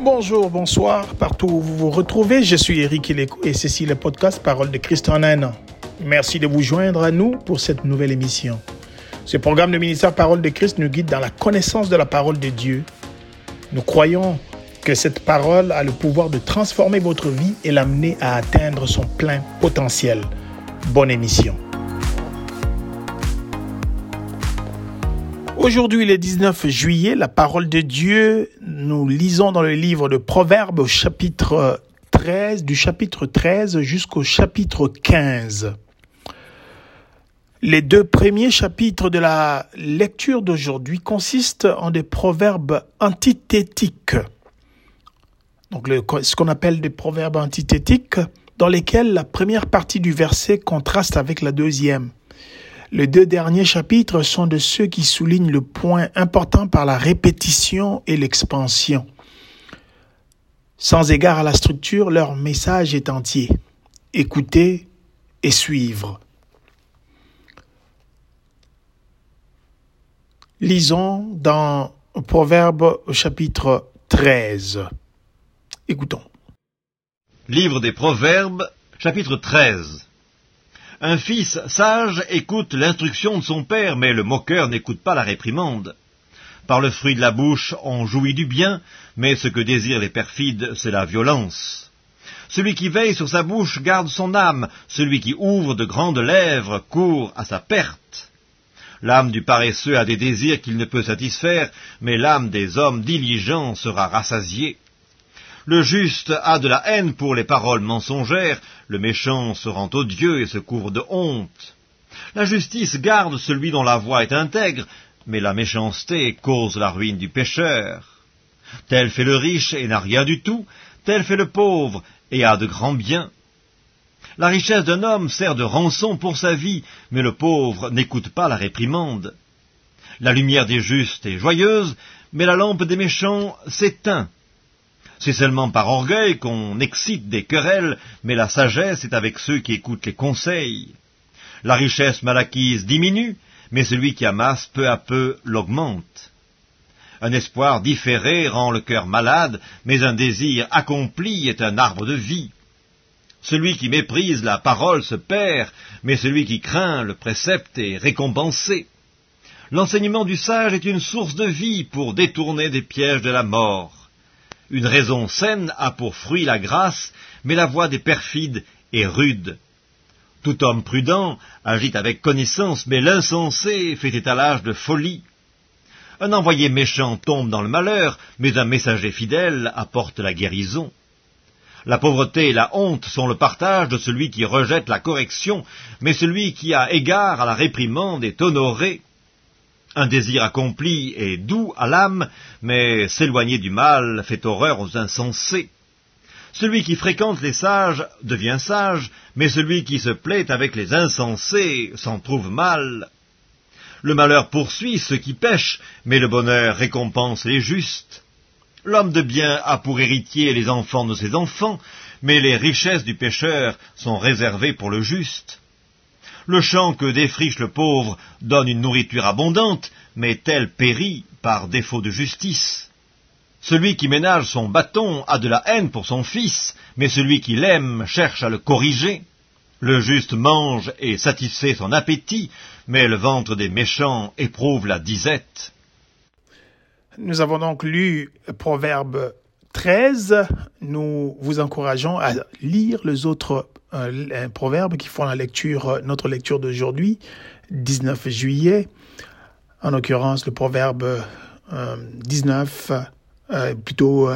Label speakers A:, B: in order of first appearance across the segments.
A: Bonjour, bonsoir, partout où vous vous retrouvez, je suis Eric et ceci est le podcast Parole de Christ en un an. Merci de vous joindre à nous pour cette nouvelle émission. Ce programme de ministère Parole de Christ nous guide dans la connaissance de la parole de Dieu. Nous croyons que cette parole a le pouvoir de transformer votre vie et l'amener à atteindre son plein potentiel. Bonne émission. Aujourd'hui, le 19 juillet, la parole de Dieu, nous lisons dans le livre de Proverbes au chapitre 13, du chapitre 13 jusqu'au chapitre 15. Les deux premiers chapitres de la lecture d'aujourd'hui consistent en des proverbes antithétiques. Donc, ce qu'on appelle des proverbes antithétiques, dans lesquels la première partie du verset contraste avec la deuxième. Les deux derniers chapitres sont de ceux qui soulignent le point important par la répétition et l'expansion. Sans égard à la structure, leur message est entier. Écouter et suivre. Lisons dans Proverbe chapitre 13. Écoutons.
B: Livre des Proverbes, chapitre 13. Un fils sage écoute l'instruction de son père, mais le moqueur n'écoute pas la réprimande. Par le fruit de la bouche, on jouit du bien, mais ce que désirent les perfides, c'est la violence. Celui qui veille sur sa bouche garde son âme, celui qui ouvre de grandes lèvres court à sa perte. L'âme du paresseux a des désirs qu'il ne peut satisfaire, mais l'âme des hommes diligents sera rassasiée. Le juste a de la haine pour les paroles mensongères, le méchant se rend odieux et se couvre de honte. La justice garde celui dont la voix est intègre, mais la méchanceté cause la ruine du pécheur. Tel fait le riche et n'a rien du tout, tel fait le pauvre et a de grands biens. La richesse d'un homme sert de rançon pour sa vie, mais le pauvre n'écoute pas la réprimande. La lumière des justes est joyeuse, mais la lampe des méchants s'éteint. C'est seulement par orgueil qu'on excite des querelles, mais la sagesse est avec ceux qui écoutent les conseils. La richesse mal acquise diminue, mais celui qui amasse peu à peu l'augmente. Un espoir différé rend le cœur malade, mais un désir accompli est un arbre de vie. Celui qui méprise la parole se perd, mais celui qui craint le précepte est récompensé. L'enseignement du sage est une source de vie pour détourner des pièges de la mort. Une raison saine a pour fruit la grâce, mais la voix des perfides est rude. Tout homme prudent agit avec connaissance, mais l'insensé fait étalage de folie. Un envoyé méchant tombe dans le malheur, mais un messager fidèle apporte la guérison. La pauvreté et la honte sont le partage de celui qui rejette la correction, mais celui qui a égard à la réprimande est honoré. Un désir accompli est doux à l'âme, mais s'éloigner du mal fait horreur aux insensés. Celui qui fréquente les sages devient sage, mais celui qui se plaît avec les insensés s'en trouve mal. Le malheur poursuit ceux qui pêchent, mais le bonheur récompense les justes. L'homme de bien a pour héritier les enfants de ses enfants, mais les richesses du pécheur sont réservées pour le juste. Le champ que défriche le pauvre donne une nourriture abondante, mais tel périt par défaut de justice. Celui qui ménage son bâton a de la haine pour son fils, mais celui qui l'aime cherche à le corriger. Le juste mange et satisfait son appétit, mais le ventre des méchants éprouve la disette.
A: Nous avons donc lu Proverbe 13. Nous vous encourageons à lire les autres un, proverbe qui font la lecture, euh, notre lecture d'aujourd'hui, 19 juillet. En l'occurrence, le proverbe 19, euh, euh, plutôt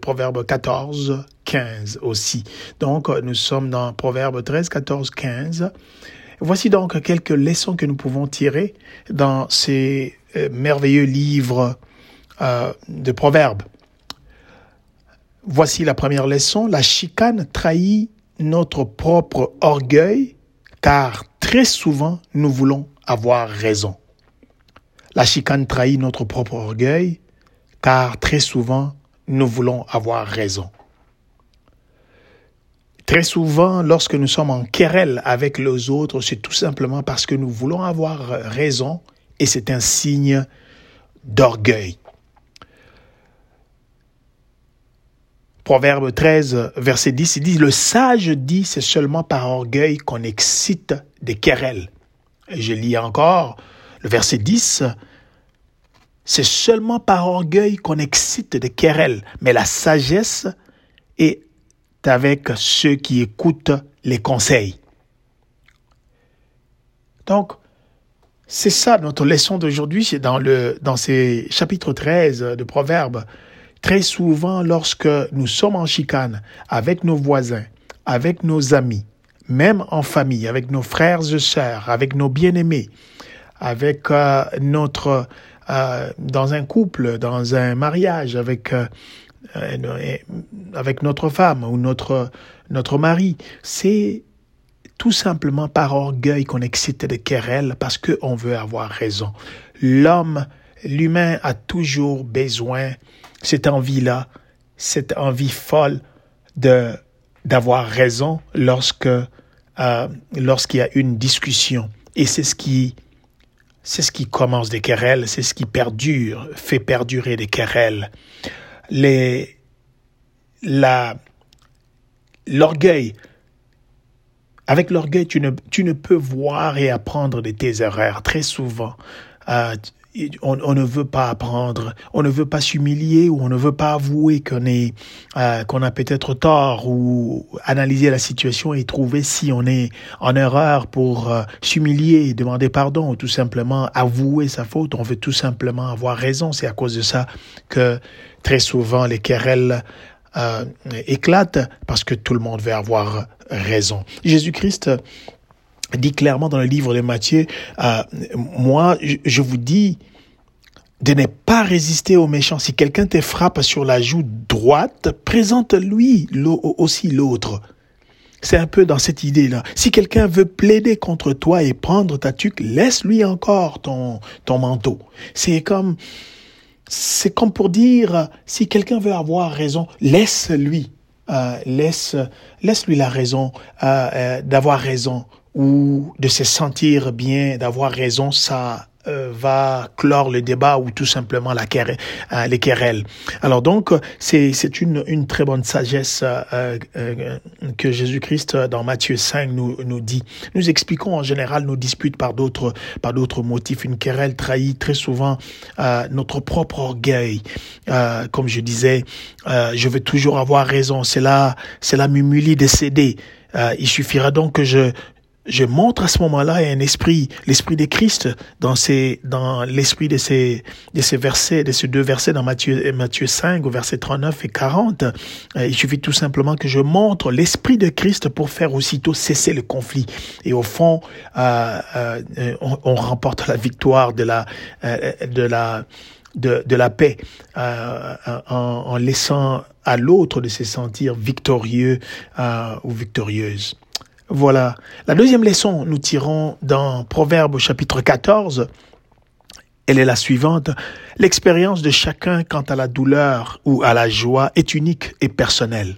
A: proverbe 14, 15 aussi. Donc, nous sommes dans proverbe 13, 14, 15. Voici donc quelques leçons que nous pouvons tirer dans ces merveilleux livres de proverbes. Voici la première leçon. La chicane trahit notre propre orgueil, car très souvent nous voulons avoir raison. La chicane trahit notre propre orgueil, car très souvent nous voulons avoir raison. Très souvent, lorsque nous sommes en querelle avec les autres, c'est tout simplement parce que nous voulons avoir raison et c'est un signe d'orgueil. Proverbe 13, verset 10, il dit, le sage dit, c'est seulement par orgueil qu'on excite des querelles. Et je lis encore le verset 10, c'est seulement par orgueil qu'on excite des querelles, mais la sagesse est avec ceux qui écoutent les conseils. Donc, c'est ça notre leçon d'aujourd'hui, c'est dans, le, dans ces chapitres 13 de Proverbes. Très souvent, lorsque nous sommes en chicane avec nos voisins, avec nos amis, même en famille, avec nos frères et sœurs, avec nos bien-aimés, avec euh, notre euh, dans un couple, dans un mariage, avec euh, avec notre femme ou notre notre mari, c'est tout simplement par orgueil qu'on excite des querelles parce qu'on veut avoir raison. L'homme, l'humain a toujours besoin, cette envie-là, cette envie folle de d'avoir raison lorsque euh, lorsqu'il y a une discussion. Et c'est ce qui c'est ce qui commence des querelles, c'est ce qui perdure, fait perdurer des querelles. Les la l'orgueil avec l'orgueil, tu ne, tu ne peux voir et apprendre de tes erreurs. Très souvent, euh, on, ne veut pas apprendre, on ne veut pas s'humilier ou on ne veut pas avouer qu'on est euh, qu'on a peut-être tort ou analyser la situation et trouver si on est en erreur pour euh, s'humilier, demander pardon ou tout simplement avouer sa faute. On veut tout simplement avoir raison. C'est à cause de ça que très souvent les querelles euh, éclate parce que tout le monde veut avoir raison. Jésus-Christ dit clairement dans le livre de Matthieu, euh, moi, je vous dis de ne pas résister aux méchants. Si quelqu'un te frappe sur la joue droite, présente-lui aussi l'autre. C'est un peu dans cette idée-là. Si quelqu'un veut plaider contre toi et prendre ta tuque, laisse-lui encore ton, ton manteau. C'est comme, c'est comme pour dire, si quelqu'un veut avoir raison, laisse-lui, euh, laisse, laisse-lui la raison euh, euh, d'avoir raison ou de se sentir bien, d'avoir raison. Ça, euh, va clore le débat ou tout simplement la querelle, euh, les querelles. Alors donc, c'est, c'est une, une très bonne sagesse euh, que Jésus-Christ dans Matthieu 5 nous, nous dit. Nous expliquons en général nos disputes par d'autres, par d'autres motifs. Une querelle trahit très souvent notre propre orgueil. comme je disais, je veux toujours avoir raison. C'est là m'humilie de céder. il suffira donc que je, je montre à ce moment-là un esprit, l'esprit de Christ dans ces, dans l'esprit de ces, de ces versets, de ces deux versets dans Matthieu, Matthieu 5 au verset 39 et 40. Euh, il suffit tout simplement que je montre l'esprit de Christ pour faire aussitôt cesser le conflit. Et au fond, euh, euh, on, remporte la victoire de la, de la, de, de la paix euh, en, en, laissant à l'autre de se sentir victorieux euh, ou victorieuse. Voilà. La deuxième leçon, nous tirons dans Proverbe chapitre 14. Elle est la suivante. L'expérience de chacun quant à la douleur ou à la joie est unique et personnelle.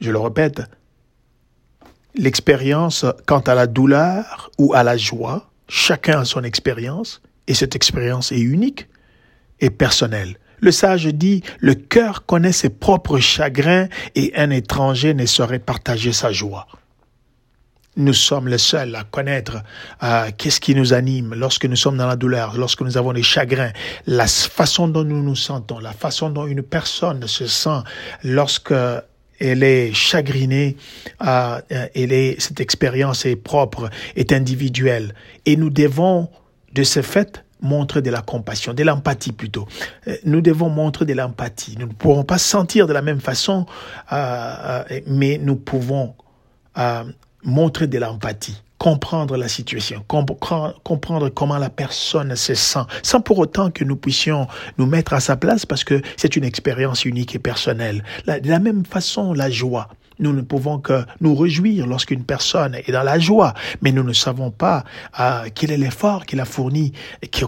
A: Je le répète. L'expérience quant à la douleur ou à la joie, chacun a son expérience et cette expérience est unique et personnelle. Le sage dit, le cœur connaît ses propres chagrins et un étranger ne saurait partager sa joie. Nous sommes les seuls à connaître euh, qu'est-ce qui nous anime lorsque nous sommes dans la douleur, lorsque nous avons des chagrins, la façon dont nous nous sentons, la façon dont une personne se sent lorsque elle est chagrinée, euh, elle est, cette expérience est propre, est individuelle. Et nous devons, de ce fait, montrer de la compassion, de l'empathie plutôt. Euh, nous devons montrer de l'empathie. Nous ne pourrons pas sentir de la même façon, euh, euh, mais nous pouvons montrer de l'empathie comprendre la situation, comprendre comment la personne se sent, sans pour autant que nous puissions nous mettre à sa place parce que c'est une expérience unique et personnelle. de la même façon, la joie. Nous ne pouvons que nous réjouir lorsqu'une personne est dans la joie, mais nous ne savons pas euh, quel est l'effort qu'il a fourni,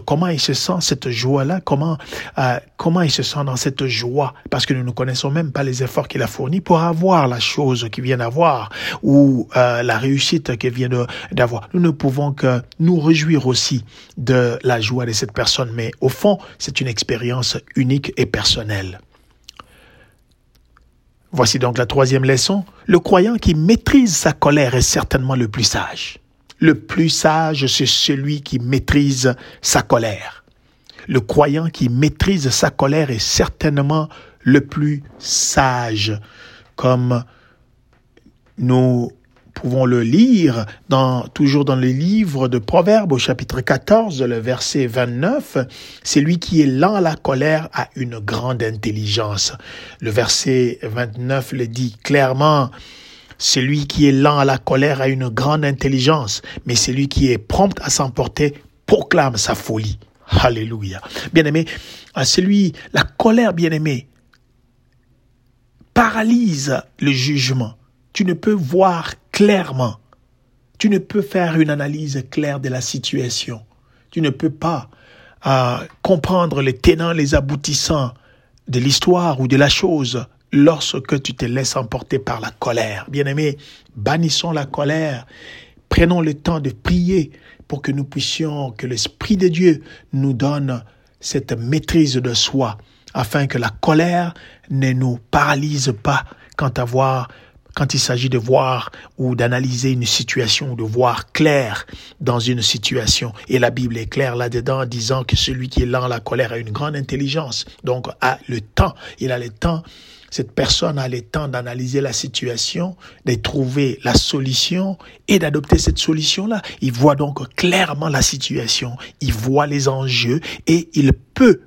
A: comment il se sent cette joie-là, comment euh, comment il se sent dans cette joie, parce que nous ne connaissons même pas les efforts qu'il a fournis pour avoir la chose qu'il vient d'avoir ou euh, la réussite qu'il vient d'avoir. Nous ne pouvons que nous réjouir aussi de la joie de cette personne, mais au fond, c'est une expérience unique et personnelle. Voici donc la troisième leçon. Le croyant qui maîtrise sa colère est certainement le plus sage. Le plus sage, c'est celui qui maîtrise sa colère. Le croyant qui maîtrise sa colère est certainement le plus sage, comme nous pouvons le lire dans, toujours dans le livre de Proverbes au chapitre 14, le verset 29. Celui qui est lent à la colère a une grande intelligence. Le verset 29 le dit clairement. Celui qui est lent à la colère a une grande intelligence, mais celui qui est prompt à s'emporter proclame sa folie. Alléluia. Bien-aimé, celui, la colère, bien-aimé, paralyse le jugement. Tu ne peux voir clairement. Tu ne peux faire une analyse claire de la situation. Tu ne peux pas euh, comprendre les tenants, les aboutissants de l'histoire ou de la chose lorsque tu te laisses emporter par la colère. Bien-aimé, bannissons la colère. Prenons le temps de prier pour que nous puissions, que l'Esprit de Dieu nous donne cette maîtrise de soi, afin que la colère ne nous paralyse pas quant à voir quand il s'agit de voir ou d'analyser une situation, de voir clair dans une situation. Et la Bible est claire là-dedans, disant que celui qui est lent à la colère a une grande intelligence, donc a le temps. Il a le temps cette personne a le temps d'analyser la situation, de trouver la solution et d'adopter cette solution-là. Il voit donc clairement la situation, il voit les enjeux et il peut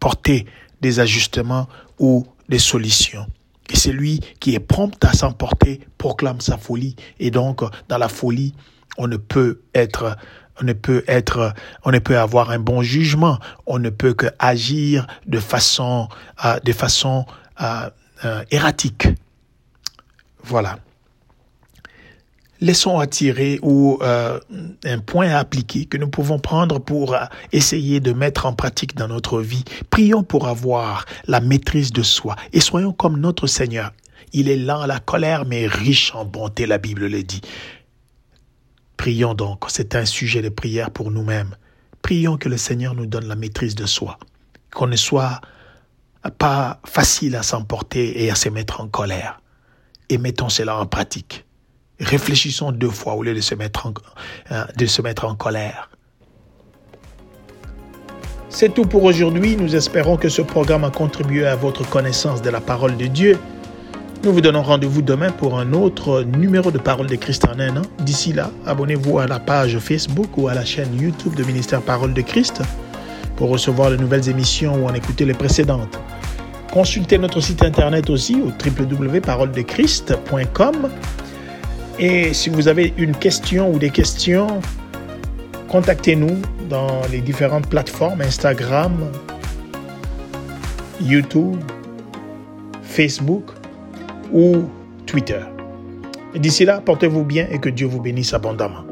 A: porter des ajustements ou des solutions. Et celui qui est prompt à s'emporter proclame sa folie. Et donc, dans la folie, on ne peut être on ne peut être, on ne peut avoir un bon jugement, on ne peut que agir de façon, euh, de façon euh, euh, erratique. Voilà laissons attirer ou euh, un point à appliquer que nous pouvons prendre pour euh, essayer de mettre en pratique dans notre vie. Prions pour avoir la maîtrise de soi et soyons comme notre Seigneur. Il est lent à la colère mais riche en bonté, la Bible le dit. Prions donc, c'est un sujet de prière pour nous-mêmes. Prions que le Seigneur nous donne la maîtrise de soi, qu'on ne soit pas facile à s'emporter et à se mettre en colère. Et mettons cela en pratique. Réfléchissons deux fois au lieu de se mettre en, euh, de se mettre en colère. C'est tout pour aujourd'hui. Nous espérons que ce programme a contribué à votre connaissance de la parole de Dieu. Nous vous donnons rendez-vous demain pour un autre numéro de Parole de Christ en un an. D'ici là, abonnez-vous à la page Facebook ou à la chaîne YouTube de Ministère Parole de Christ pour recevoir de nouvelles émissions ou en écouter les précédentes. Consultez notre site internet aussi au www.paroledechrist.com et si vous avez une question ou des questions, contactez-nous dans les différentes plateformes Instagram, YouTube, Facebook ou Twitter. D'ici là, portez-vous bien et que Dieu vous bénisse abondamment.